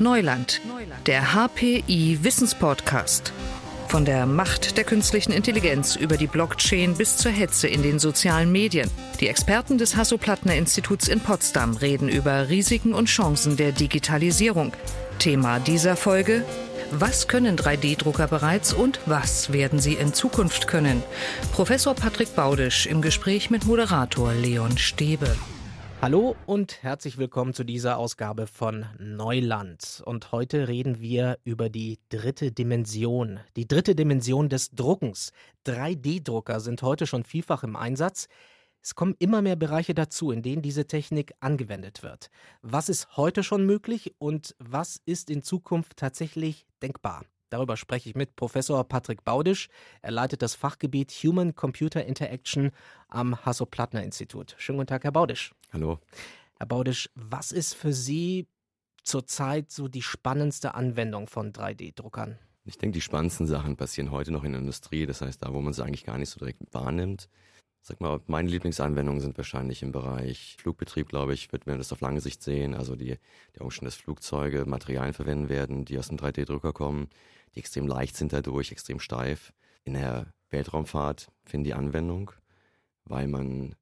Neuland, der HPI Wissenspodcast. Von der Macht der künstlichen Intelligenz über die Blockchain bis zur Hetze in den sozialen Medien. Die Experten des Hasso-Plattner-Instituts in Potsdam reden über Risiken und Chancen der Digitalisierung. Thema dieser Folge was können 3D-Drucker bereits und was werden sie in Zukunft können? Professor Patrick Baudisch im Gespräch mit Moderator Leon Stäbe. Hallo und herzlich willkommen zu dieser Ausgabe von Neuland. Und heute reden wir über die dritte Dimension. Die dritte Dimension des Druckens. 3D-Drucker sind heute schon vielfach im Einsatz. Es kommen immer mehr Bereiche dazu, in denen diese Technik angewendet wird. Was ist heute schon möglich und was ist in Zukunft tatsächlich denkbar? Darüber spreche ich mit Professor Patrick Baudisch. Er leitet das Fachgebiet Human Computer Interaction am Hasso-Plattner-Institut. Schönen guten Tag, Herr Baudisch. Hallo. Herr Baudisch, was ist für Sie zurzeit so die spannendste Anwendung von 3D-Druckern? Ich denke, die spannendsten Sachen passieren heute noch in der Industrie. Das heißt, da, wo man sie eigentlich gar nicht so direkt wahrnimmt. Sag mal, meine Lieblingsanwendungen sind wahrscheinlich im Bereich Flugbetrieb, glaube ich, wird man das auf lange Sicht sehen. Also die, die Umstände, dass Flugzeuge Materialien verwenden werden, die aus dem 3D-Drucker kommen die extrem leicht sind dadurch, extrem steif. In der Weltraumfahrt finden die Anwendung, weil man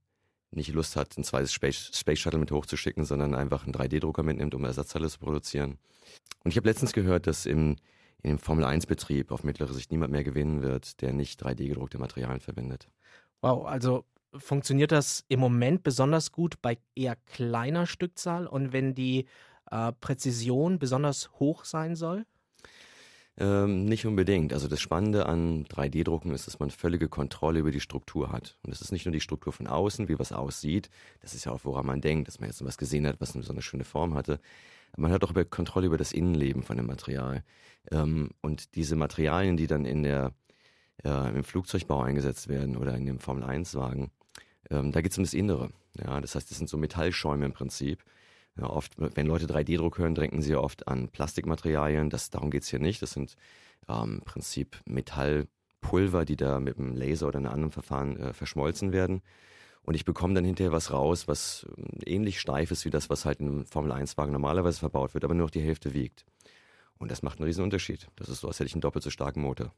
nicht Lust hat, ein zweites Space, Space Shuttle mit hochzuschicken, sondern einfach einen 3D-Drucker mitnimmt, um Ersatzteile zu produzieren. Und ich habe letztens gehört, dass im, in dem Formel-1-Betrieb auf mittlere Sicht niemand mehr gewinnen wird, der nicht 3D-gedruckte Materialien verwendet. Wow, also funktioniert das im Moment besonders gut bei eher kleiner Stückzahl und wenn die äh, Präzision besonders hoch sein soll? Ähm, nicht unbedingt. Also das Spannende an 3D-Drucken ist, dass man völlige Kontrolle über die Struktur hat. Und das ist nicht nur die Struktur von außen, wie was aussieht. Das ist ja auch, woran man denkt, dass man jetzt was gesehen hat, was eine besonders schöne Form hatte. Man hat auch über Kontrolle über das Innenleben von dem Material. Ähm, und diese Materialien, die dann in der, äh, im Flugzeugbau eingesetzt werden oder in dem Formel-1-Wagen, ähm, da geht es um das Innere. Ja, das heißt, das sind so Metallschäume im Prinzip. Ja, oft, wenn Leute 3D-Druck hören, denken sie oft an Plastikmaterialien. Das, darum geht's hier nicht. Das sind ähm, im Prinzip Metallpulver, die da mit einem Laser oder einem anderen Verfahren äh, verschmolzen werden. Und ich bekomme dann hinterher was raus, was ähm, ähnlich steif ist wie das, was halt in einem Formel-1-Wagen normalerweise verbaut wird, aber nur noch die Hälfte wiegt. Und das macht einen riesen Unterschied. Das ist so, als hätte ich einen doppelt so starken Motor.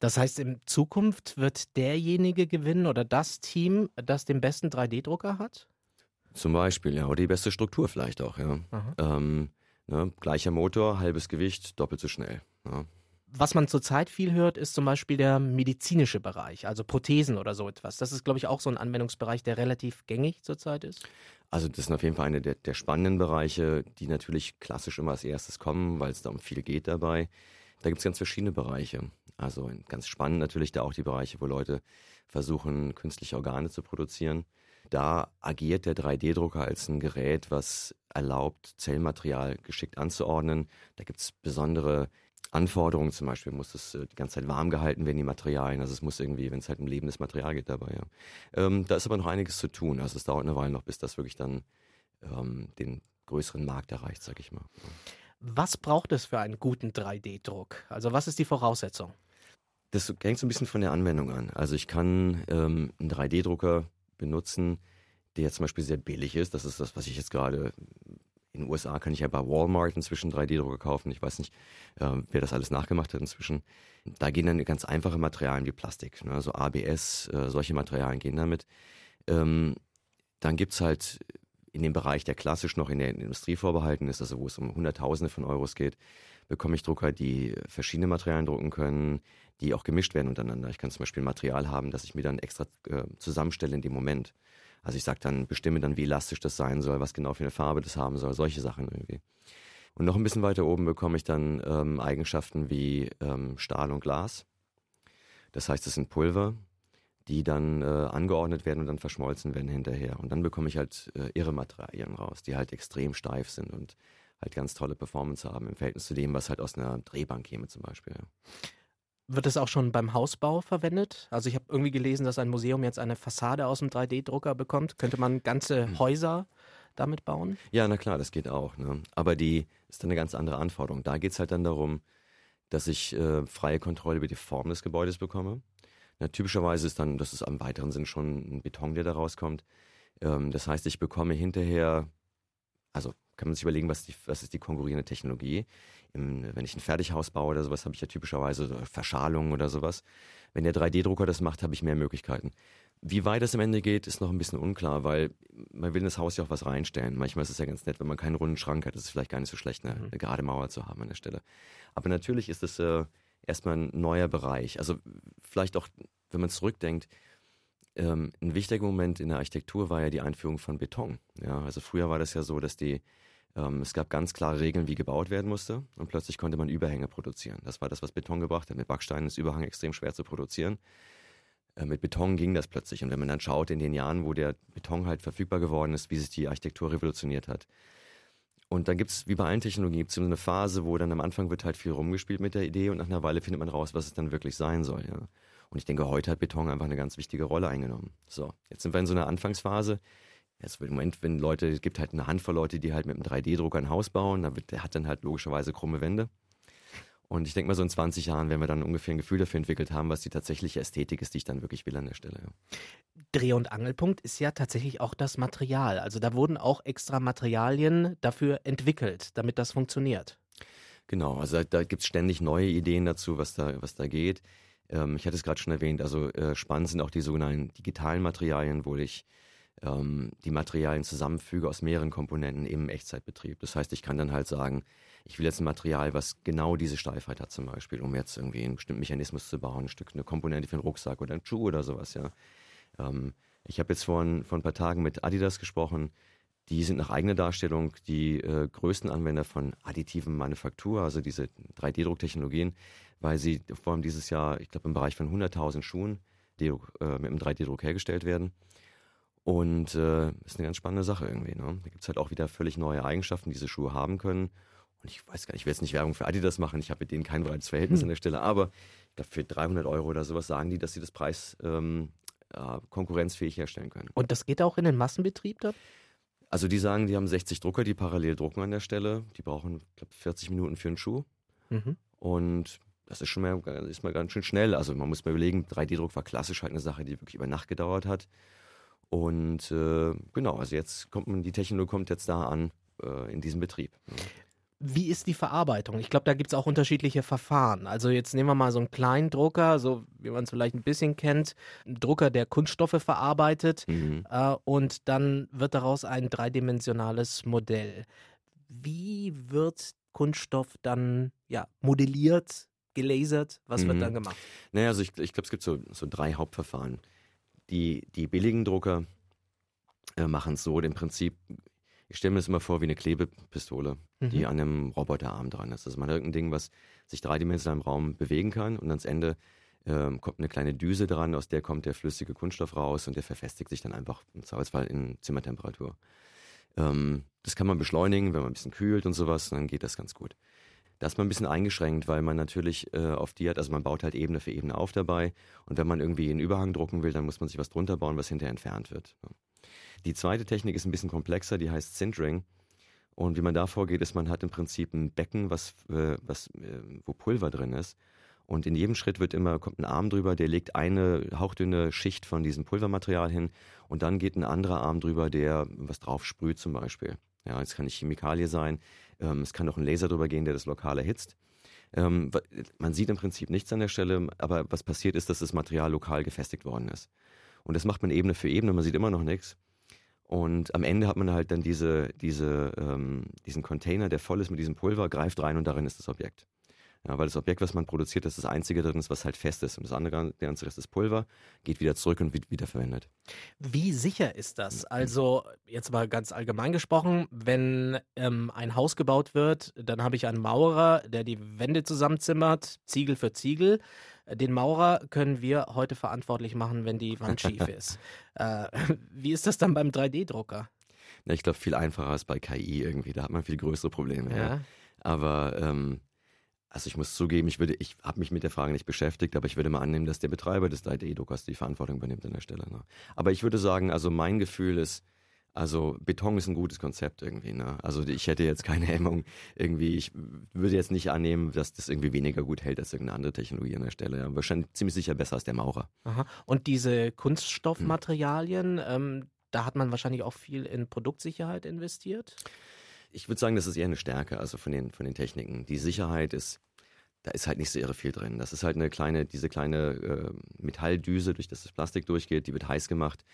Das heißt, in Zukunft wird derjenige gewinnen oder das Team, das den besten 3D-Drucker hat? Zum Beispiel, ja. Oder die beste Struktur vielleicht auch, ja. Ähm, ne, gleicher Motor, halbes Gewicht, doppelt so schnell. Ja. Was man zurzeit viel hört, ist zum Beispiel der medizinische Bereich, also Prothesen oder so etwas. Das ist, glaube ich, auch so ein Anwendungsbereich, der relativ gängig zurzeit ist. Also das sind auf jeden Fall eine der, der spannenden Bereiche, die natürlich klassisch immer als erstes kommen, weil es da um viel geht dabei. Da gibt es ganz verschiedene Bereiche. Also ganz spannend natürlich da auch die Bereiche, wo Leute versuchen, künstliche Organe zu produzieren. Da agiert der 3D-Drucker als ein Gerät, was erlaubt, Zellmaterial geschickt anzuordnen. Da gibt es besondere Anforderungen, zum Beispiel muss es äh, die ganze Zeit warm gehalten werden, die Materialien. Also es muss irgendwie, wenn es halt um lebendes Material geht dabei, ja. Ähm, da ist aber noch einiges zu tun. Also es dauert eine Weile noch, bis das wirklich dann ähm, den größeren Markt erreicht, sag ich mal. Was braucht es für einen guten 3D-Druck? Also was ist die Voraussetzung? Das hängt so ein bisschen von der Anwendung an. Also ich kann ähm, einen 3D-Drucker benutzen, der zum Beispiel sehr billig ist. Das ist das, was ich jetzt gerade in den USA kann ich ja bei Walmart inzwischen 3D-Drucker kaufen. Ich weiß nicht, äh, wer das alles nachgemacht hat inzwischen. Da gehen dann ganz einfache Materialien wie Plastik, ne? also ABS, äh, solche Materialien gehen damit. Ähm, dann es halt in dem Bereich, der klassisch noch in der Industrie vorbehalten ist, also wo es um Hunderttausende von Euros geht, bekomme ich Drucker, die verschiedene Materialien drucken können, die auch gemischt werden untereinander. Ich kann zum Beispiel Material haben, das ich mir dann extra äh, zusammenstelle in dem Moment. Also ich sage dann, bestimme dann, wie elastisch das sein soll, was genau für eine Farbe das haben soll, solche Sachen irgendwie. Und noch ein bisschen weiter oben bekomme ich dann ähm, Eigenschaften wie ähm, Stahl und Glas. Das heißt, es sind Pulver, die dann äh, angeordnet werden und dann verschmolzen werden hinterher. Und dann bekomme ich halt äh, irre Materialien raus, die halt extrem steif sind und halt ganz tolle Performance haben im Verhältnis zu dem, was halt aus einer Drehbank käme zum Beispiel. Wird es auch schon beim Hausbau verwendet? Also ich habe irgendwie gelesen, dass ein Museum jetzt eine Fassade aus dem 3D-Drucker bekommt. Könnte man ganze hm. Häuser damit bauen? Ja, na klar, das geht auch. Ne? Aber die ist dann eine ganz andere Anforderung. Da geht es halt dann darum, dass ich äh, freie Kontrolle über die Form des Gebäudes bekomme. Na, typischerweise ist dann, das ist am weiteren Sinn schon ein Beton, der da rauskommt. Ähm, das heißt, ich bekomme hinterher, also kann man sich überlegen, was, die, was ist die konkurrierende Technologie. Im, wenn ich ein Fertighaus baue oder sowas, habe ich ja typischerweise Verschalung oder sowas. Wenn der 3D-Drucker das macht, habe ich mehr Möglichkeiten. Wie weit es am Ende geht, ist noch ein bisschen unklar, weil man will in das Haus ja auch was reinstellen. Manchmal ist es ja ganz nett, wenn man keinen runden Schrank hat. Das ist vielleicht gar nicht so schlecht, eine, mhm. eine gerade Mauer zu haben an der Stelle. Aber natürlich ist es äh, erstmal ein neuer Bereich. Also vielleicht auch, wenn man zurückdenkt, ähm, ein wichtiger Moment in der Architektur war ja die Einführung von Beton. Ja, also früher war das ja so, dass die ähm, es gab ganz klare Regeln, wie gebaut werden musste und plötzlich konnte man Überhänge produzieren. Das war das, was Beton gebracht hat. Mit Backsteinen ist Überhang extrem schwer zu produzieren. Äh, mit Beton ging das plötzlich. Und wenn man dann schaut in den Jahren, wo der Beton halt verfügbar geworden ist, wie sich die Architektur revolutioniert hat. Und dann gibt es, wie bei allen Technologien, gibt's so eine Phase, wo dann am Anfang wird halt viel rumgespielt mit der Idee und nach einer Weile findet man raus, was es dann wirklich sein soll. Ja. Und ich denke, heute hat Beton einfach eine ganz wichtige Rolle eingenommen. So, jetzt sind wir in so einer Anfangsphase. Jetzt im Moment, wenn Leute, es gibt halt eine Handvoll Leute, die halt mit einem 3D-Drucker ein Haus bauen, der hat dann halt logischerweise krumme Wände. Und ich denke mal, so in 20 Jahren werden wir dann ungefähr ein Gefühl dafür entwickelt haben, was die tatsächliche Ästhetik ist, die ich dann wirklich will an der Stelle. Ja. Dreh- und Angelpunkt ist ja tatsächlich auch das Material. Also da wurden auch extra Materialien dafür entwickelt, damit das funktioniert. Genau, also da, da gibt es ständig neue Ideen dazu, was da, was da geht. Ähm, ich hatte es gerade schon erwähnt, also äh, spannend sind auch die sogenannten digitalen Materialien, wo ich ähm, die Materialien zusammenfüge aus mehreren Komponenten im Echtzeitbetrieb. Das heißt, ich kann dann halt sagen, ich will jetzt ein Material, was genau diese Steifheit hat zum Beispiel, um jetzt irgendwie einen bestimmten Mechanismus zu bauen, ein Stück, eine Komponente für einen Rucksack oder einen Schuh oder sowas, ja. Ähm, ich habe jetzt vor ein, vor ein paar Tagen mit Adidas gesprochen. Die sind nach eigener Darstellung die äh, größten Anwender von additiven Manufaktur, also diese 3D-Drucktechnologien, weil sie vor allem dieses Jahr, ich glaube, im Bereich von 100.000 Schuhen die, äh, mit einem 3D-Druck hergestellt werden. Und äh, ist eine ganz spannende Sache irgendwie. Ne? Da gibt es halt auch wieder völlig neue Eigenschaften, die diese Schuhe haben können. Und ich weiß gar nicht, ich will jetzt nicht Werbung für Adidas machen, ich habe mit denen kein breites Verhältnis hm. an der Stelle, aber ich glaube, für 300 Euro oder sowas sagen die, dass sie das Preis ähm, äh, konkurrenzfähig herstellen können. Und das geht auch in den Massenbetrieb dann? Also die sagen, die haben 60 Drucker, die parallel drucken an der Stelle. Die brauchen, glaube 40 Minuten für einen Schuh. Mhm. Und das ist schon mal, ist mal ganz schön schnell. Also man muss mal überlegen, 3D-Druck war klassisch halt eine Sache, die wirklich über Nacht gedauert hat. Und äh, genau, also jetzt kommt man, die Technologie kommt jetzt da an äh, in diesem Betrieb. Wie ist die Verarbeitung? Ich glaube, da gibt es auch unterschiedliche Verfahren. Also jetzt nehmen wir mal so einen kleinen Drucker, so wie man es vielleicht ein bisschen kennt, ein Drucker, der Kunststoffe verarbeitet mhm. äh, und dann wird daraus ein dreidimensionales Modell. Wie wird Kunststoff dann ja, modelliert, gelasert? Was mhm. wird dann gemacht? Naja, also ich, ich glaube, es gibt so, so drei Hauptverfahren. Die, die billigen Drucker äh, machen es so, im Prinzip, ich stelle mir das immer vor wie eine Klebepistole, mhm. die an einem Roboterarm dran ist. Also man hat irgendein Ding, was sich dreidimensional im Raum bewegen kann und ans Ende ähm, kommt eine kleine Düse dran, aus der kommt der flüssige Kunststoff raus und der verfestigt sich dann einfach im Zweifelsfall in Zimmertemperatur. Ähm, das kann man beschleunigen, wenn man ein bisschen kühlt und sowas, dann geht das ganz gut. Da ist man ein bisschen eingeschränkt, weil man natürlich äh, auf die hat, also man baut halt Ebene für Ebene auf dabei. Und wenn man irgendwie einen Überhang drucken will, dann muss man sich was drunter bauen, was hinterher entfernt wird. Die zweite Technik ist ein bisschen komplexer, die heißt Sintering. Und wie man da vorgeht, ist, man hat im Prinzip ein Becken, was, äh, was, äh, wo Pulver drin ist. Und in jedem Schritt wird immer, kommt ein Arm drüber, der legt eine hauchdünne Schicht von diesem Pulvermaterial hin und dann geht ein anderer Arm drüber, der was drauf sprüht zum Beispiel. Ja, es kann eine Chemikalie sein, ähm, es kann auch ein Laser drüber gehen, der das Lokal erhitzt. Ähm, man sieht im Prinzip nichts an der Stelle, aber was passiert ist, dass das Material lokal gefestigt worden ist. Und das macht man Ebene für Ebene, man sieht immer noch nichts. Und am Ende hat man halt dann diese, diese, ähm, diesen Container, der voll ist mit diesem Pulver, greift rein und darin ist das Objekt. Ja, weil das Objekt, was man produziert, das ist das einzige drin ist, was halt fest ist. Und das andere, der ganze Rest ist Pulver, geht wieder zurück und wird wieder verwendet. Wie sicher ist das? Also, jetzt mal ganz allgemein gesprochen, wenn ähm, ein Haus gebaut wird, dann habe ich einen Maurer, der die Wände zusammenzimmert, Ziegel für Ziegel. Den Maurer können wir heute verantwortlich machen, wenn die Wand schief ist. Äh, wie ist das dann beim 3D-Drucker? ich glaube, viel einfacher als bei KI irgendwie. Da hat man viel größere Probleme. Ja. ja. Aber ähm, also ich muss zugeben, ich würde, ich habe mich mit der Frage nicht beschäftigt, aber ich würde mal annehmen, dass der Betreiber des 3D-Druckers die Verantwortung übernimmt an der Stelle. Ne? Aber ich würde sagen, also mein Gefühl ist, also Beton ist ein gutes Konzept irgendwie. Ne? Also ich hätte jetzt keine Hemmung irgendwie. Ich würde jetzt nicht annehmen, dass das irgendwie weniger gut hält als irgendeine andere Technologie an der Stelle. Ja. Wahrscheinlich ziemlich sicher besser als der Maurer. Aha. Und diese Kunststoffmaterialien, hm. ähm, da hat man wahrscheinlich auch viel in Produktsicherheit investiert. Ich würde sagen, das ist eher eine Stärke, also von den, von den Techniken. Die Sicherheit ist, da ist halt nicht so irre viel drin. Das ist halt eine kleine, diese kleine äh, Metalldüse, durch das das Plastik durchgeht, die wird heiß gemacht.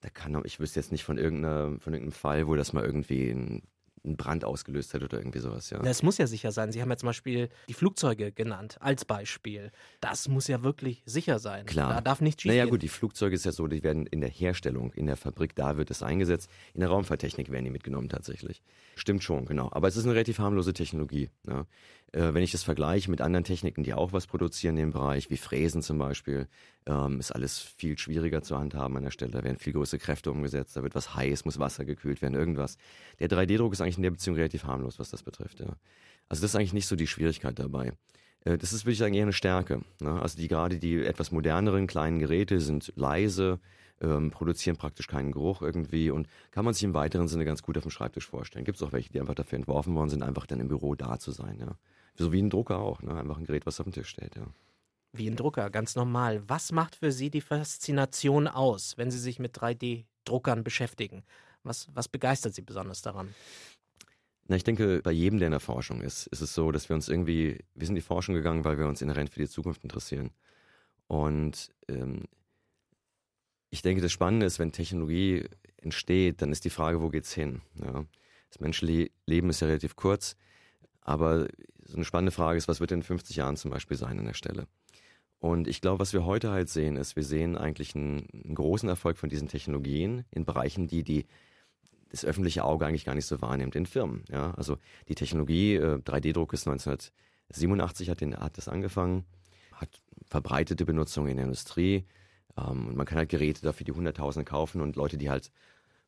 Da kann, ich wüsste jetzt nicht von, irgendeiner, von irgendeinem Fall, wo das mal irgendwie ein einen Brand ausgelöst hätte oder irgendwie sowas, ja. Das muss ja sicher sein. Sie haben ja zum Beispiel die Flugzeuge genannt als Beispiel. Das muss ja wirklich sicher sein. Klar. Da darf nichts schief Naja gut, die Flugzeuge ist ja so, die werden in der Herstellung, in der Fabrik, da wird es eingesetzt. In der Raumfahrttechnik werden die mitgenommen tatsächlich. Stimmt schon, genau. Aber es ist eine relativ harmlose Technologie. Ja. Äh, wenn ich das vergleiche mit anderen Techniken, die auch was produzieren in dem Bereich, wie Fräsen zum Beispiel, ähm, ist alles viel schwieriger zu handhaben an der Stelle. Da werden viel größere Kräfte umgesetzt, da wird was heiß, muss Wasser gekühlt werden, irgendwas. Der 3D-Druck ist eigentlich in der Beziehung relativ harmlos, was das betrifft. Ja. Also das ist eigentlich nicht so die Schwierigkeit dabei. Äh, das ist, würde ich sagen, eher eine Stärke. Ne? Also die gerade die etwas moderneren kleinen Geräte sind leise, ähm, produzieren praktisch keinen Geruch irgendwie und kann man sich im weiteren Sinne ganz gut auf dem Schreibtisch vorstellen. Gibt es auch welche, die einfach dafür entworfen worden sind, einfach dann im Büro da zu sein. Ja. So wie ein Drucker auch, ne? einfach ein Gerät, was auf dem Tisch steht. Ja. Wie ein Drucker, ganz normal. Was macht für Sie die Faszination aus, wenn Sie sich mit 3D-Druckern beschäftigen? Was, was begeistert Sie besonders daran? Na, ich denke, bei jedem, der in der Forschung ist, ist es so, dass wir uns irgendwie, wir sind in die Forschung gegangen, weil wir uns inhärent für die Zukunft interessieren. Und ähm, ich denke, das Spannende ist, wenn Technologie entsteht, dann ist die Frage, wo geht's hin? Ja? Das menschliche Leben ist ja relativ kurz, aber so eine spannende Frage ist, was wird in 50 Jahren zum Beispiel sein an der Stelle? Und ich glaube, was wir heute halt sehen, ist, wir sehen eigentlich einen, einen großen Erfolg von diesen Technologien in Bereichen, die die das öffentliche Auge eigentlich gar nicht so wahrnimmt in Firmen. Ja, also die Technologie, äh, 3D-Druck ist 1987 hat, den, hat das angefangen, hat verbreitete Benutzung in der Industrie. Ähm, und man kann halt Geräte dafür die Hunderttausende kaufen und Leute, die halt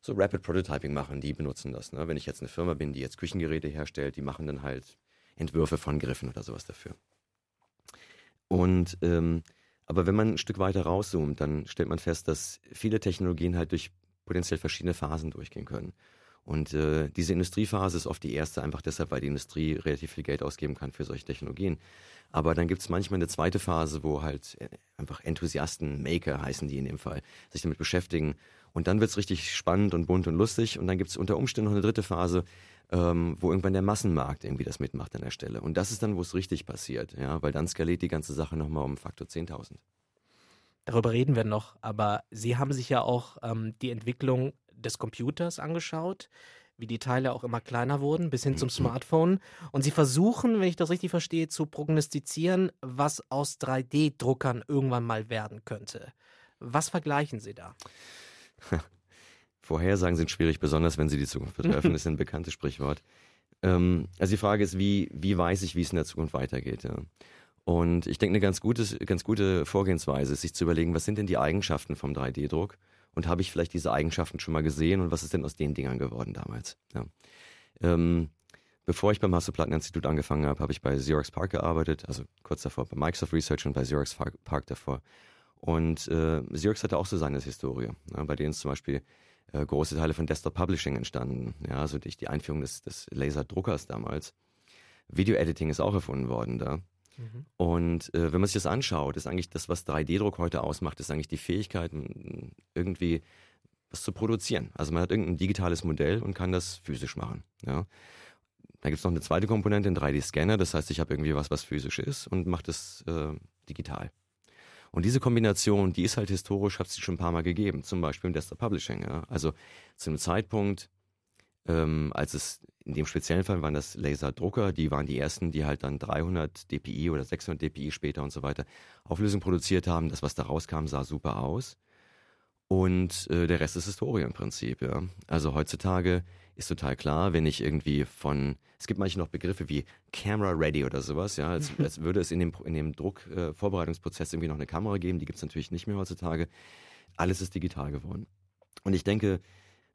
so Rapid Prototyping machen, die benutzen das. Ne? Wenn ich jetzt eine Firma bin, die jetzt Küchengeräte herstellt, die machen dann halt Entwürfe von Griffen oder sowas dafür. Und ähm, aber wenn man ein Stück weiter rauszoomt, dann stellt man fest, dass viele Technologien halt durch potenziell verschiedene Phasen durchgehen können. Und äh, diese Industriephase ist oft die erste, einfach deshalb, weil die Industrie relativ viel Geld ausgeben kann für solche Technologien. Aber dann gibt es manchmal eine zweite Phase, wo halt äh, einfach Enthusiasten, Maker heißen die in dem Fall, sich damit beschäftigen. Und dann wird es richtig spannend und bunt und lustig. Und dann gibt es unter Umständen noch eine dritte Phase, ähm, wo irgendwann der Massenmarkt irgendwie das mitmacht an der Stelle. Und das ist dann, wo es richtig passiert, ja, weil dann skaliert die ganze Sache nochmal um Faktor 10.000. Darüber reden wir noch, aber Sie haben sich ja auch ähm, die Entwicklung des Computers angeschaut, wie die Teile auch immer kleiner wurden, bis hin zum mhm. Smartphone. Und Sie versuchen, wenn ich das richtig verstehe, zu prognostizieren, was aus 3D-Druckern irgendwann mal werden könnte. Was vergleichen Sie da? Vorhersagen sind schwierig, besonders wenn sie die Zukunft betreffen. das ist ein bekanntes Sprichwort. Ähm, also die Frage ist, wie, wie weiß ich, wie es in der Zukunft weitergeht? Ja? Und ich denke, eine ganz gute, ganz gute Vorgehensweise ist, sich zu überlegen, was sind denn die Eigenschaften vom 3D-Druck? Und habe ich vielleicht diese Eigenschaften schon mal gesehen und was ist denn aus den Dingern geworden damals? Ja. Ähm, bevor ich beim Hasso-Platten-Institut angefangen habe, habe ich bei Xerox Park gearbeitet, also kurz davor bei Microsoft Research und bei Xerox Park davor. Und äh, Xerox hatte auch so seine Historie, ja, bei denen zum Beispiel äh, große Teile von Desktop Publishing entstanden, ja, also durch die Einführung des, des Laserdruckers damals. Video Editing ist auch erfunden worden da. Mhm. Und äh, wenn man sich das anschaut, ist eigentlich das, was 3D-Druck heute ausmacht, ist eigentlich die Fähigkeit, irgendwie was zu produzieren. Also man hat irgendein digitales Modell und kann das physisch machen. Ja. Da gibt es noch eine zweite Komponente, einen 3D-Scanner. Das heißt, ich habe irgendwie was, was physisch ist und mache das äh, digital. Und diese Kombination, die ist halt historisch, hat es schon ein paar Mal gegeben, zum Beispiel im Desktop Publishing. Ja. Also zu einem Zeitpunkt, ähm, als es in dem speziellen Fall waren das Laserdrucker, die waren die ersten, die halt dann 300 dpi oder 600 dpi später und so weiter Auflösung produziert haben. Das, was da rauskam, sah super aus. Und äh, der Rest ist Historie im Prinzip, ja. Also heutzutage ist total klar, wenn ich irgendwie von, es gibt manche noch Begriffe wie Camera Ready oder sowas, ja, als, als würde es in dem, in dem Druckvorbereitungsprozess äh, irgendwie noch eine Kamera geben, die gibt es natürlich nicht mehr heutzutage. Alles ist digital geworden. Und ich denke,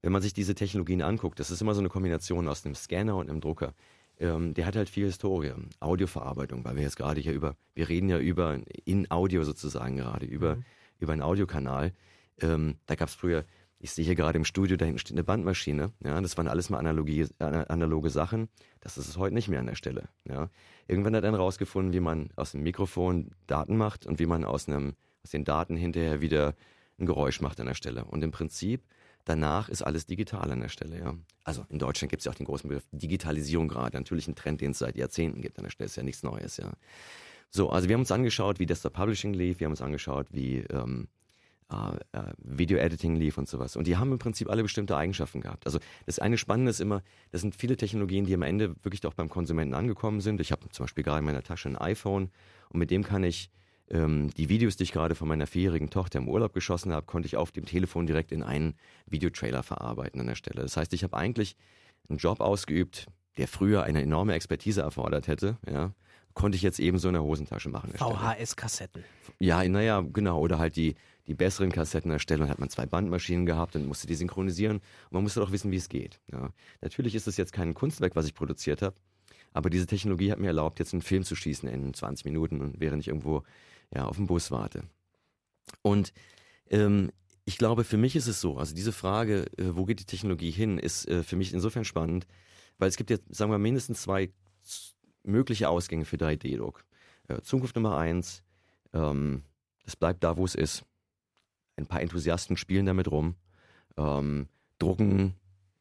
wenn man sich diese Technologien anguckt, das ist immer so eine Kombination aus einem Scanner und einem Drucker. Ähm, der hat halt viel Historie, Audioverarbeitung, weil wir jetzt gerade hier über, wir reden ja über in Audio sozusagen gerade, über, mhm. über einen Audiokanal. Ähm, da gab es früher, ich sehe hier gerade im Studio, da hinten steht eine Bandmaschine. Ja, das waren alles mal analoge, analoge Sachen. Das ist es heute nicht mehr an der Stelle. Ja. Irgendwann hat er dann rausgefunden, wie man aus dem Mikrofon Daten macht und wie man aus, einem, aus den Daten hinterher wieder ein Geräusch macht an der Stelle. Und im Prinzip Danach ist alles digital an der Stelle, ja. Also in Deutschland gibt es ja auch den großen Begriff Digitalisierung gerade. Natürlich ein Trend, den es seit Jahrzehnten gibt an der Stelle, ist ja nichts Neues, ja. So, also wir haben uns angeschaut, wie Desktop Publishing lief, wir haben uns angeschaut, wie ähm, äh, äh, Video Editing lief und sowas. Und die haben im Prinzip alle bestimmte Eigenschaften gehabt. Also das eine Spannende ist immer, das sind viele Technologien, die am Ende wirklich auch beim Konsumenten angekommen sind. Ich habe zum Beispiel gerade in meiner Tasche ein iPhone und mit dem kann ich ähm, die Videos, die ich gerade von meiner vierjährigen Tochter im Urlaub geschossen habe, konnte ich auf dem Telefon direkt in einen Videotrailer verarbeiten an der Stelle. Das heißt, ich habe eigentlich einen Job ausgeübt, der früher eine enorme Expertise erfordert hätte, ja, konnte ich jetzt eben so in der Hosentasche machen. VHS-Kassetten. Ja, naja, genau. Oder halt die, die besseren Kassetten erstellen. Dann hat man zwei Bandmaschinen gehabt und musste die synchronisieren. Und man musste doch wissen, wie es geht. Ja. Natürlich ist es jetzt kein Kunstwerk, was ich produziert habe. Aber diese Technologie hat mir erlaubt, jetzt einen Film zu schießen in 20 Minuten und während ich irgendwo ja, auf dem Bus warte. Und ähm, ich glaube, für mich ist es so, also diese Frage, äh, wo geht die Technologie hin, ist äh, für mich insofern spannend, weil es gibt jetzt, sagen wir, mindestens zwei mögliche Ausgänge für 3D-Druck. Äh, Zukunft Nummer eins, ähm, es bleibt da, wo es ist. Ein paar Enthusiasten spielen damit rum, ähm, drucken,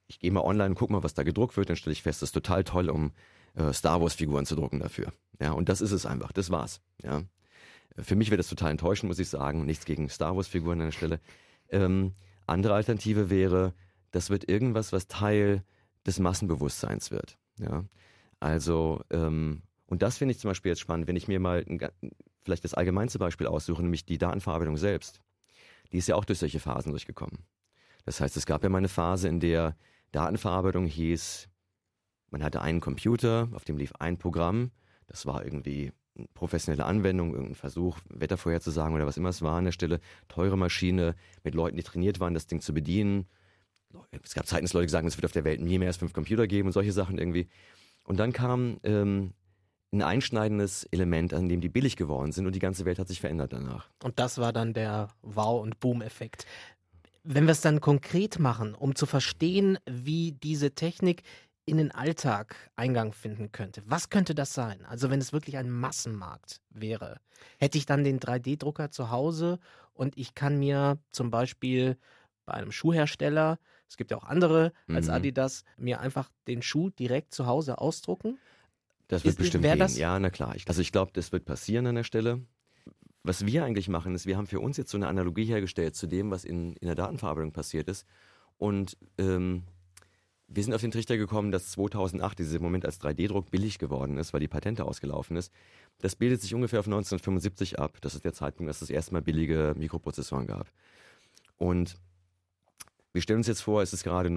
ich gehe mal online und gucke mal, was da gedruckt wird, dann stelle ich fest, das ist total toll, um äh, Star Wars-Figuren zu drucken dafür. Ja, und das ist es einfach, das war's. Ja. Für mich wäre das total enttäuschend, muss ich sagen. Nichts gegen Star Wars-Figuren an der Stelle. Ähm, andere Alternative wäre, das wird irgendwas, was Teil des Massenbewusstseins wird. Ja? Also, ähm, und das finde ich zum Beispiel jetzt spannend, wenn ich mir mal ein, vielleicht das allgemeinste Beispiel aussuche, nämlich die Datenverarbeitung selbst. Die ist ja auch durch solche Phasen durchgekommen. Das heißt, es gab ja mal eine Phase, in der Datenverarbeitung hieß, man hatte einen Computer, auf dem lief ein Programm, das war irgendwie professionelle Anwendung, irgendein Versuch, Wetter vorherzusagen oder was immer es war an der Stelle, teure Maschine mit Leuten, die trainiert waren, das Ding zu bedienen. Es gab Zeiten, dass Leute haben, es wird auf der Welt nie mehr als fünf Computer geben und solche Sachen irgendwie. Und dann kam ähm, ein einschneidendes Element, an dem die billig geworden sind und die ganze Welt hat sich verändert danach. Und das war dann der Wow- und Boom-Effekt. Wenn wir es dann konkret machen, um zu verstehen, wie diese Technik in den Alltag Eingang finden könnte. Was könnte das sein? Also wenn es wirklich ein Massenmarkt wäre, hätte ich dann den 3D-Drucker zu Hause und ich kann mir zum Beispiel bei einem Schuhhersteller, es gibt ja auch andere als mhm. Adidas, mir einfach den Schuh direkt zu Hause ausdrucken? Das wird ist, bestimmt gehen. Das? Ja, na klar. Also ich glaube, das wird passieren an der Stelle. Was wir eigentlich machen, ist, wir haben für uns jetzt so eine Analogie hergestellt zu dem, was in, in der Datenverarbeitung passiert ist. Und ähm, wir sind auf den Trichter gekommen, dass 2008 dieser Moment als 3D-Druck billig geworden ist, weil die Patente ausgelaufen ist. Das bildet sich ungefähr auf 1975 ab. Das ist der Zeitpunkt, dass es erstmal billige Mikroprozessoren gab. Und wir stellen uns jetzt vor, es ist gerade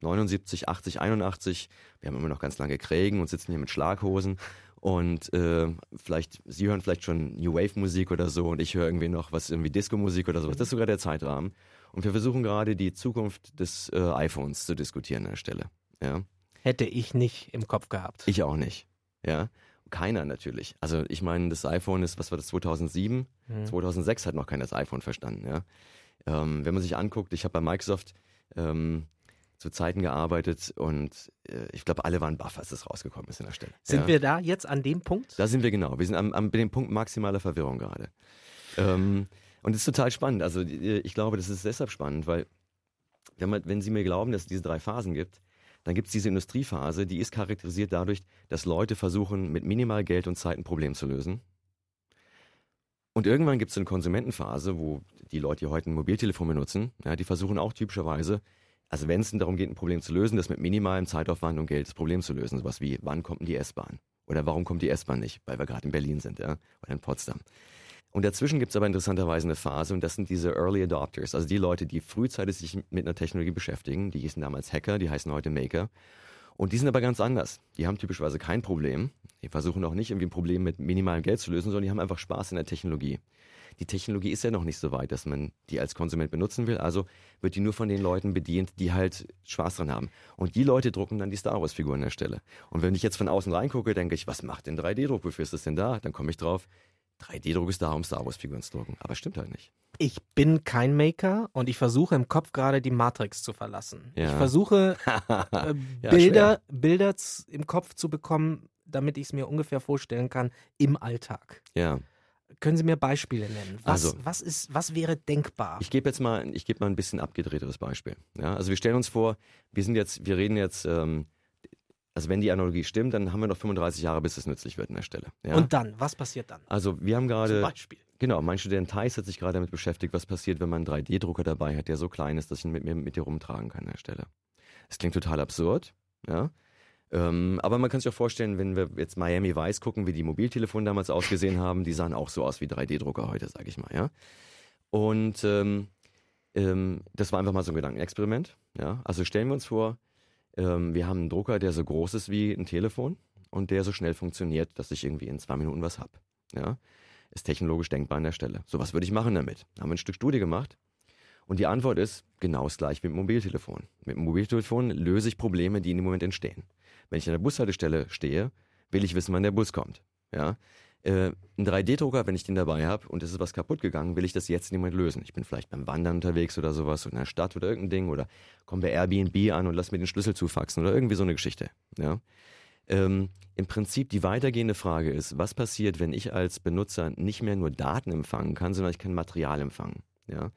1979, 80, 81. Wir haben immer noch ganz lange Krägen und sitzen hier mit Schlaghosen. Und äh, vielleicht, Sie hören vielleicht schon New Wave Musik oder so und ich höre irgendwie noch was, irgendwie Disco-Musik oder sowas. Das ist sogar der Zeitrahmen. Und wir versuchen gerade die Zukunft des äh, iPhones zu diskutieren an der Stelle. Ja. Hätte ich nicht im Kopf gehabt. Ich auch nicht. Ja. Keiner natürlich. Also ich meine, das iPhone ist, was war das, 2007? Mhm. 2006 hat noch keiner das iPhone verstanden. Ja. Ähm, wenn man sich anguckt, ich habe bei Microsoft ähm, zu Zeiten gearbeitet und äh, ich glaube, alle waren baff, als das rausgekommen ist in der Stelle. Sind ja. wir da jetzt an dem Punkt? Da sind wir genau. Wir sind am, am dem Punkt maximaler Verwirrung gerade. Ähm, und das ist total spannend. Also ich glaube, das ist deshalb spannend, weil wenn, man, wenn Sie mir glauben, dass es diese drei Phasen gibt, dann gibt es diese Industriephase, die ist charakterisiert dadurch, dass Leute versuchen, mit minimal Geld und Zeit ein Problem zu lösen. Und irgendwann gibt es eine Konsumentenphase, wo die Leute, die heute ein Mobiltelefon benutzen, ja, die versuchen auch typischerweise, also wenn es darum geht, ein Problem zu lösen, das mit minimalem Zeitaufwand und Geld das Problem zu lösen. Sowas wie, wann kommt denn die S-Bahn? Oder warum kommt die S-Bahn nicht? Weil wir gerade in Berlin sind, ja, oder in Potsdam. Und dazwischen gibt es aber interessanterweise eine Phase und das sind diese Early Adopters, also die Leute, die frühzeitig sich mit einer Technologie beschäftigen. Die hießen damals Hacker, die heißen heute Maker. Und die sind aber ganz anders. Die haben typischerweise kein Problem. Die versuchen auch nicht irgendwie ein Problem mit minimalem Geld zu lösen, sondern die haben einfach Spaß in der Technologie. Die Technologie ist ja noch nicht so weit, dass man die als Konsument benutzen will. Also wird die nur von den Leuten bedient, die halt Spaß dran haben. Und die Leute drucken dann die Star Wars Figuren an der Stelle. Und wenn ich jetzt von außen reingucke, denke ich, was macht denn 3D-Druck? Wofür ist das denn da? Dann komme ich drauf, 3D-Druck ist da, um Star Wars-Figuren zu drucken. Aber stimmt halt nicht. Ich bin kein Maker und ich versuche im Kopf gerade die Matrix zu verlassen. Ja. Ich versuche äh, ja, Bilder, Bilder im Kopf zu bekommen, damit ich es mir ungefähr vorstellen kann im Alltag. Ja. Können Sie mir Beispiele nennen? Was, Also- was, ist, was wäre denkbar? Ich gebe jetzt mal, ich gebe mal ein bisschen abgedrehteres Beispiel. Ja, also wir stellen uns vor, wir sind jetzt, wir reden jetzt, ähm, also wenn die Analogie stimmt, dann haben wir noch 35 Jahre, bis es nützlich wird an der Stelle. Ja? Und dann, was passiert dann? also wir haben Zum gerade, Beispiel. genau, mein Student Thais hat sich gerade damit beschäftigt, was passiert, wenn man einen 3D-Drucker dabei hat, der so klein ist, dass ich ihn mit mir mit dir rumtragen kann an der Stelle. Das klingt total absurd, ja. Ähm, aber man kann sich auch vorstellen, wenn wir jetzt Miami Vice gucken, wie die Mobiltelefone damals ausgesehen haben, die sahen auch so aus wie 3D-Drucker heute, sag ich mal, ja. Und ähm, ähm, das war einfach mal so ein Gedankenexperiment, ja. Also stellen wir uns vor, ähm, wir haben einen Drucker, der so groß ist wie ein Telefon und der so schnell funktioniert, dass ich irgendwie in zwei Minuten was hab, ja. Ist technologisch denkbar an der Stelle. So was würde ich machen damit. Haben wir ein Stück Studie gemacht und die Antwort ist genau das gleiche wie mit dem Mobiltelefon. Mit dem Mobiltelefon löse ich Probleme, die in dem Moment entstehen. Wenn ich an der Bushaltestelle stehe, will ich wissen, wann der Bus kommt. Ja? Äh, ein 3D-Drucker, wenn ich den dabei habe und es ist was kaputt gegangen, will ich das jetzt Moment lösen. Ich bin vielleicht beim Wandern unterwegs oder sowas in der Stadt oder irgendein Ding oder komme bei Airbnb an und lass mir den Schlüssel zufaxen oder irgendwie so eine Geschichte. Ja? Ähm, Im Prinzip die weitergehende Frage ist, was passiert, wenn ich als Benutzer nicht mehr nur Daten empfangen kann, sondern ich kann Material empfangen. Ja?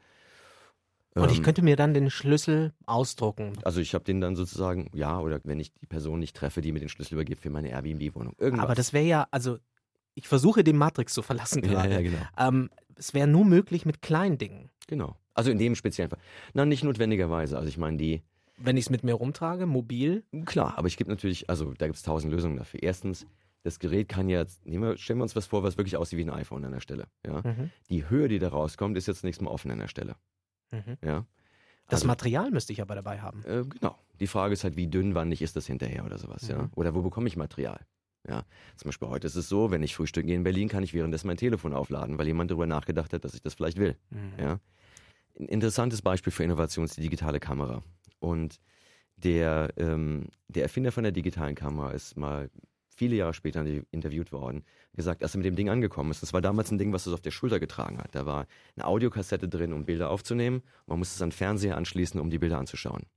Und ich Ähm, könnte mir dann den Schlüssel ausdrucken. also ich habe den dann sozusagen, ja, oder wenn ich die Person nicht treffe, die mir den Schlüssel übergibt für meine Airbnb-Wohnung. Irgendwas. Aber das wäre ja, also ich versuche den Matrix zu verlassen ja, gerade. ja, genau. ähm, es wäre nur möglich mit kleinen Dingen. Genau. Also in dem speziellen Fall. Na, nicht notwendigerweise. Also ich meine, die, Wenn ich es mit mir rumtrage, mobil, klar, aber es gibt natürlich, also da gibt es tausend Lösungen dafür. Erstens, das Gerät kann ja, nehmen wir, stellen wir uns was vor, was wirklich aussieht wie ein iPhone an der Stelle. Ja? mhm. Die Höhe, die da rauskommt, ist jetzt nächstes Mal offen an der Stelle. Mhm. Ja? das Also- Material müsste ich aber dabei haben. Äh, genau. Die Frage ist halt, wie dünnwandig ist das hinterher oder sowas, ja? Mhm. Oder wo bekomme ich Material? Ja, zum Beispiel heute ist es so, wenn ich frühstücken gehe in Berlin, kann ich währenddessen mein Telefon aufladen, weil jemand darüber nachgedacht hat, dass ich das vielleicht will. Mhm. Ja. Ein interessantes Beispiel für Innovation ist die digitale Kamera. Und der, ähm, der Erfinder von der digitalen Kamera ist mal viele Jahre später interviewt worden, gesagt, als er mit dem Ding angekommen ist. Das war damals ein Ding, was es auf der Schulter getragen hat. Da war eine Audiokassette drin, um Bilder aufzunehmen. Man musste es an Fernseher anschließen, um die Bilder anzuschauen.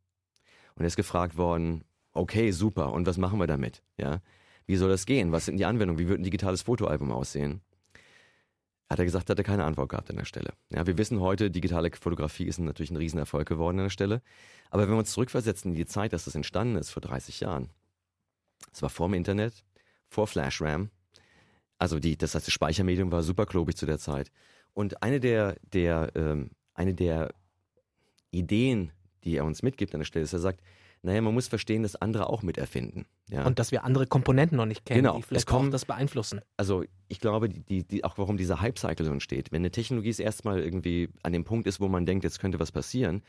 Und er ist gefragt worden, okay, super, und was machen wir damit? Ja, wie soll das gehen? Was sind die Anwendungen? Wie wird ein digitales Fotoalbum aussehen? Hat er gesagt, hat er keine Antwort gehabt an der Stelle. Ja, wir wissen heute, digitale Fotografie ist natürlich ein Riesenerfolg geworden an der Stelle. Aber wenn wir uns zurückversetzen in die Zeit, dass das entstanden ist, vor 30 Jahren, es war vor dem Internet, vor Flash RAM, also die, das heißt, das Speichermedium war super klobig zu der Zeit. Und eine der, der, ähm, eine der Ideen, die er uns mitgibt an der Stelle, ist, er sagt, naja, man muss verstehen, dass andere auch miterfinden. Ja? Und dass wir andere Komponenten noch nicht kennen, Genau. die Es vielleicht kommen- das beeinflussen. also ich glaube, die, die, auch warum dieser Hype-Cycle so entsteht. Wenn eine Technologie es erstmal irgendwie an dem Punkt ist, wo man denkt, jetzt könnte was passieren,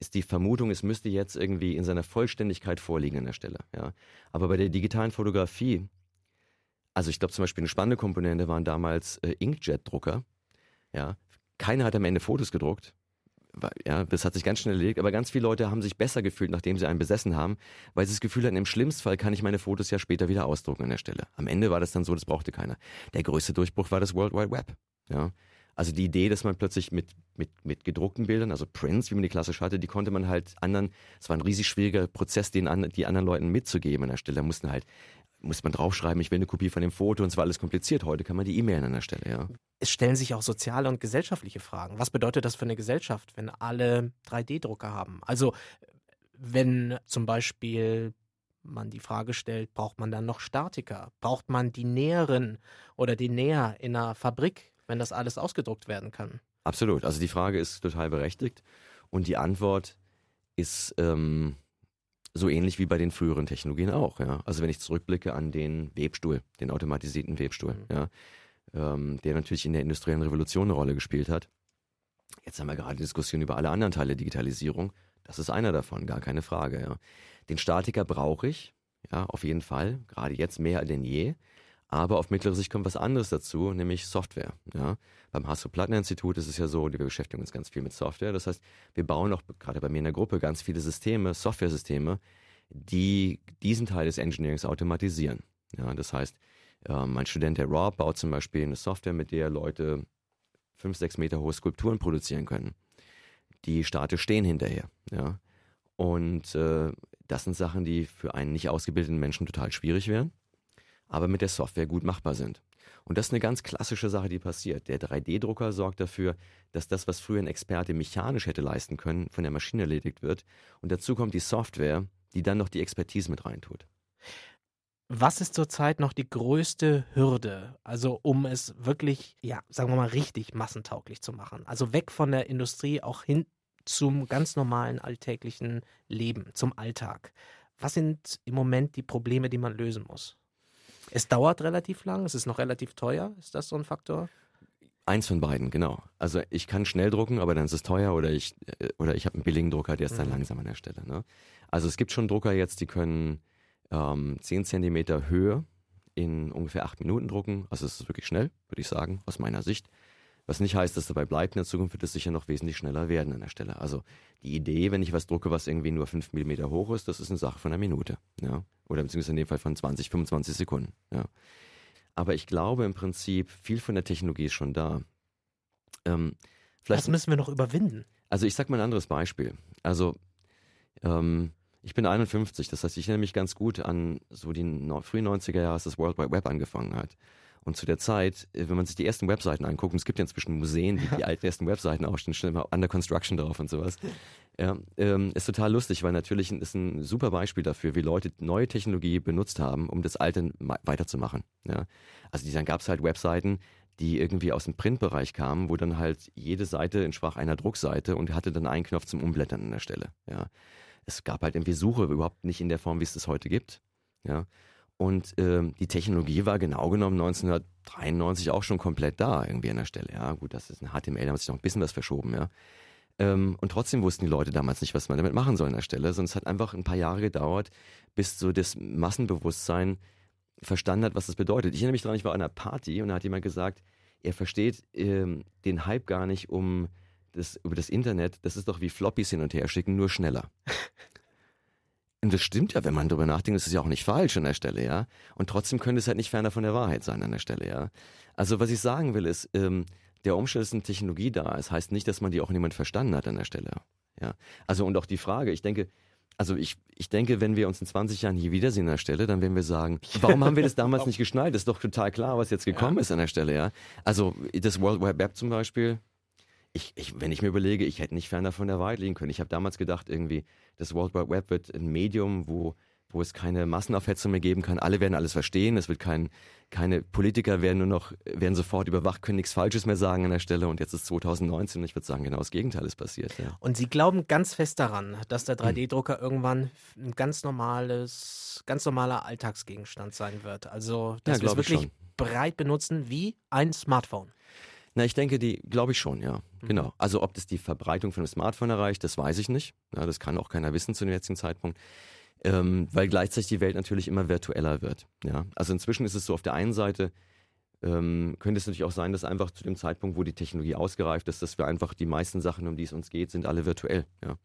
ist die Vermutung, es müsste jetzt irgendwie in seiner Vollständigkeit vorliegen an der Stelle. Ja. Aber bei der digitalen Fotografie, also ich glaube zum Beispiel eine spannende Komponente waren damals äh, Inkjet-Drucker. Ja. Keiner hat am Ende Fotos gedruckt. Ja, das hat sich ganz schnell erledigt, aber ganz viele Leute haben sich besser gefühlt, nachdem sie einen besessen haben, weil sie das Gefühl hatten, im schlimmsten Fall kann ich meine Fotos ja später wieder ausdrucken an der Stelle. Am Ende war das dann so, das brauchte keiner. Der größte Durchbruch war das World Wide Web. Ja. Also die Idee, dass man plötzlich mit, mit, mit gedruckten Bildern, also Prints, wie man die klassisch hatte, die konnte man halt anderen, es war ein riesig schwieriger Prozess, den an, die anderen Leuten mitzugeben an der Stelle. Da mussten halt, muss man draufschreiben, ich will eine Kopie von dem Foto und es war alles kompliziert. Heute kann man die E-Mailen an der Stelle, ja. Es stellen sich auch soziale und gesellschaftliche Fragen. Was bedeutet das für eine Gesellschaft, wenn alle 3D-Drucker haben? Also wenn zum Beispiel man die Frage stellt, braucht man dann noch Statiker? Braucht man die Näherin oder den Näher in einer Fabrik, wenn das alles ausgedruckt werden kann? Absolut. Also die Frage ist total berechtigt und die Antwort ist ähm, so ähnlich wie bei den früheren Technologien auch. Ja? Also wenn ich zurückblicke an den Webstuhl, den automatisierten Webstuhl, Mhm. ja? ähm, der natürlich in der industriellen Revolution eine Rolle gespielt hat. Jetzt haben wir gerade die Diskussion über alle anderen Teile der Digitalisierung. Das ist einer davon, gar keine Frage. Ja? Den Statiker brauche ich, ja, auf jeden Fall, gerade jetzt mehr denn je. Aber auf mittlere Sicht kommt was anderes dazu, nämlich Software. Ja? Beim Hasso-Plattner-Institut ist es ja so, wir beschäftigen uns ganz viel mit Software. Das heißt, wir bauen auch gerade bei mir in der Gruppe ganz viele Systeme, Software-Systeme, die diesen Teil des Engineerings automatisieren. Ja, das heißt, äh, mein Student, der Rob, baut zum Beispiel eine Software, mit der Leute fünf, sechs Meter hohe Skulpturen produzieren können. Die statisch stehen hinterher. Ja? Und äh, das sind Sachen, die für einen nicht ausgebildeten Menschen total schwierig wären, aber mit der Software gut machbar sind. Und das ist eine ganz klassische Sache, die passiert. Der 3D-Drucker sorgt dafür, dass das, was früher ein Experte mechanisch hätte leisten können, von der Maschine erledigt wird. Und dazu kommt die Software, die dann noch die Expertise mit reintut. Was ist zurzeit noch die größte Hürde, also um es wirklich, ja, sagen wir mal, richtig massentauglich zu machen? Also weg von der Industrie auch hin zum ganz normalen alltäglichen Leben, zum Alltag. Was sind im Moment die Probleme, die man lösen muss? Es dauert relativ lang, es ist noch relativ teuer. Ist das so ein Faktor? Eins von beiden, genau. Also ich kann schnell drucken, aber dann ist es teuer oder ich, äh, oder ich habe einen billigen Drucker, der ist dann mhm. langsam an der Stelle. Ne? Also es gibt schon Drucker jetzt, die können ähm, 10 cm Höhe in ungefähr 8 Minuten drucken. Also es ist wirklich schnell, würde ich sagen, aus meiner Sicht. Was nicht heißt, dass dabei bleibt. In der Zukunft wird es sicher noch wesentlich schneller werden an der Stelle. Also die Idee, wenn ich was drucke, was irgendwie nur 5 mm hoch ist, das ist eine Sache von einer Minute. Ja? Oder beziehungsweise in dem Fall von 20, 25 Sekunden. Ja? Aber ich glaube im Prinzip, viel von der Technologie ist schon da. Ähm, das müssen wir noch überwinden. Also ich sag mal ein anderes Beispiel. Also ähm, ich bin 51, das heißt, ich erinnere mich ganz gut an so die frühen 90er Jahre, als das World Wide Web angefangen hat. Und zu der Zeit, äh, wenn man sich die ersten Webseiten anguckt, und es gibt ja inzwischen Museen, die die alten ersten Webseiten aufstehen, stehen immer Under Construction drauf und sowas. Ja, ähm, ist total lustig, weil natürlich ist ein super Beispiel dafür, wie Leute neue Technologie benutzt haben, um das Alte weiterzumachen. Ja. Also dann gab es halt Webseiten, die irgendwie aus dem Printbereich kamen, wo dann halt jede Seite entsprach einer Druckseite und hatte dann einen Knopf zum Umblättern an der Stelle. Ja. Es gab halt irgendwie Suche überhaupt nicht in der Form, wie es das heute gibt. Ja. Und ähm, die Technologie war genau genommen 1993 auch schon komplett da, irgendwie an der Stelle. Ja, gut, das ist ein HTML, da hat sich noch ein bisschen was verschoben, ja. Ähm, und trotzdem wussten die Leute damals nicht, was man damit machen soll an der Stelle, es hat einfach ein paar Jahre gedauert, bis so das Massenbewusstsein verstanden hat, was das bedeutet. Ich erinnere mich daran, ich war an einer Party und da hat jemand gesagt, er versteht ähm, den Hype gar nicht um das, über das Internet, das ist doch wie Floppies hin und her schicken, nur schneller. Und das stimmt ja, wenn man darüber nachdenkt, das ist ja auch nicht falsch an der Stelle, ja. Und trotzdem könnte es halt nicht ferner von der Wahrheit sein an der Stelle, ja. Also was ich sagen will ist, ähm, der Umstand, dass eine Technologie da ist, heißt nicht, dass man die auch niemand verstanden hat an der Stelle. Ja. Also und auch die Frage, ich denke, also ich, ich denke, wenn wir uns in 20 Jahren hier wiedersehen an der Stelle, dann werden wir sagen, warum haben wir das damals nicht geschnallt? Das ist doch total klar, was jetzt gekommen ja. ist an der Stelle, ja. Also das World Wide Web zum Beispiel, ich, ich, wenn ich mir überlege, ich hätte nicht ferner von der Wahrheit liegen können. Ich habe damals gedacht, irgendwie, das World Wide Web wird ein Medium, wo, wo es keine Massenaufhetzung mehr geben kann. Alle werden alles verstehen. Es wird kein, keine Politiker werden nur noch, werden sofort überwacht, können nichts Falsches mehr sagen an der Stelle. Und jetzt ist 2019 und ich würde sagen, genau das Gegenteil ist passiert. Ja. Und Sie glauben ganz fest daran, dass der 3D-Drucker hm. irgendwann ein ganz normales, ganz normaler Alltagsgegenstand sein wird. Also, dass ja, wir es wirklich breit benutzen wie ein Smartphone. Na, ich denke, die, glaube ich schon, ja. Mhm. Genau. Also ob das die Verbreitung von einem Smartphone erreicht, das weiß ich nicht. Ja, das kann auch keiner wissen zu dem jetzigen Zeitpunkt. Ähm, weil gleichzeitig die Welt natürlich immer virtueller wird. Ja? Also inzwischen ist es so, auf der einen Seite ähm, könnte es natürlich auch sein, dass einfach zu dem Zeitpunkt, wo die Technologie ausgereift ist, dass wir einfach die meisten Sachen, um die es uns geht, sind alle virtuell. Ja?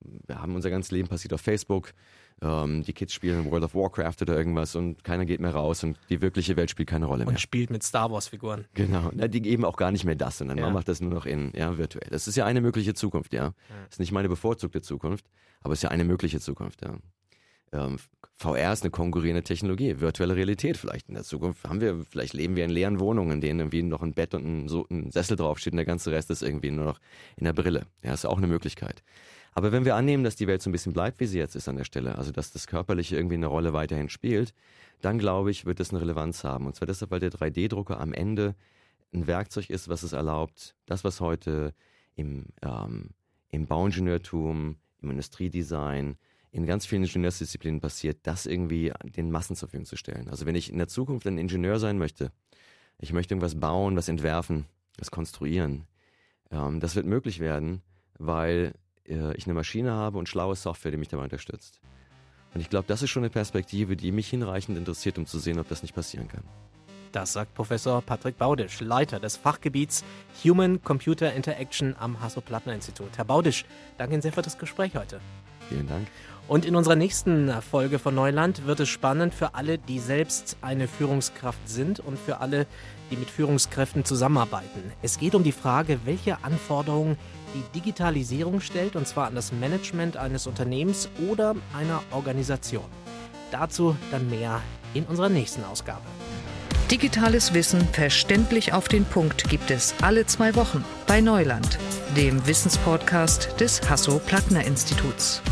Wir haben unser ganzes Leben passiert auf Facebook. Ähm, die Kids spielen World of Warcraft oder irgendwas und keiner geht mehr raus und die wirkliche Welt spielt keine Rolle mehr. Und spielt mit Star Wars-Figuren. Genau, Na, die geben auch gar nicht mehr das, sondern ja. man macht das nur noch in ja, virtuell. Das ist ja eine mögliche Zukunft, ja. ja. Das ist nicht meine bevorzugte Zukunft, aber es ist ja eine mögliche Zukunft, ja. Ähm, VR ist eine konkurrierende Technologie, virtuelle Realität vielleicht in der Zukunft. Haben wir, vielleicht leben wir in leeren Wohnungen, in denen irgendwie noch ein Bett und ein, so, ein Sessel draufsteht und der ganze Rest ist irgendwie nur noch in der Brille. Ja, ist auch eine Möglichkeit. Aber wenn wir annehmen, dass die Welt so ein bisschen bleibt, wie sie jetzt ist an der Stelle, also dass das Körperliche irgendwie eine Rolle weiterhin spielt, dann glaube ich, wird das eine Relevanz haben. Und zwar deshalb, weil der 3D-Drucker am Ende ein Werkzeug ist, was es erlaubt, das, was heute im, ähm, im Bauingenieurtum, im Industriedesign, in ganz vielen Ingenieursdisziplinen passiert, das irgendwie den Massen zur Verfügung zu stellen. Also wenn ich in der Zukunft ein Ingenieur sein möchte, ich möchte irgendwas bauen, was entwerfen, was konstruieren, ähm, das wird möglich werden, weil äh, ich eine Maschine habe und schlaue Software, die mich dabei unterstützt. Und ich glaube, das ist schon eine Perspektive, die mich hinreichend interessiert, um zu sehen, ob das nicht passieren kann. Das sagt Professor Patrick Baudisch, Leiter des Fachgebiets Human Computer Interaction am Hasso-Plattner-Institut. Herr Baudisch, danke Ihnen sehr für das Gespräch heute. Vielen Dank. Und in unserer nächsten Folge von Neuland wird es spannend für alle, die selbst eine Führungskraft sind und für alle, die mit Führungskräften zusammenarbeiten. Es geht um die Frage, welche Anforderungen die Digitalisierung stellt, und zwar an das Management eines Unternehmens oder einer Organisation. Dazu dann mehr in unserer nächsten Ausgabe. Digitales Wissen verständlich auf den Punkt gibt es alle zwei Wochen bei Neuland, dem Wissenspodcast des Hasso-Plattner-Instituts.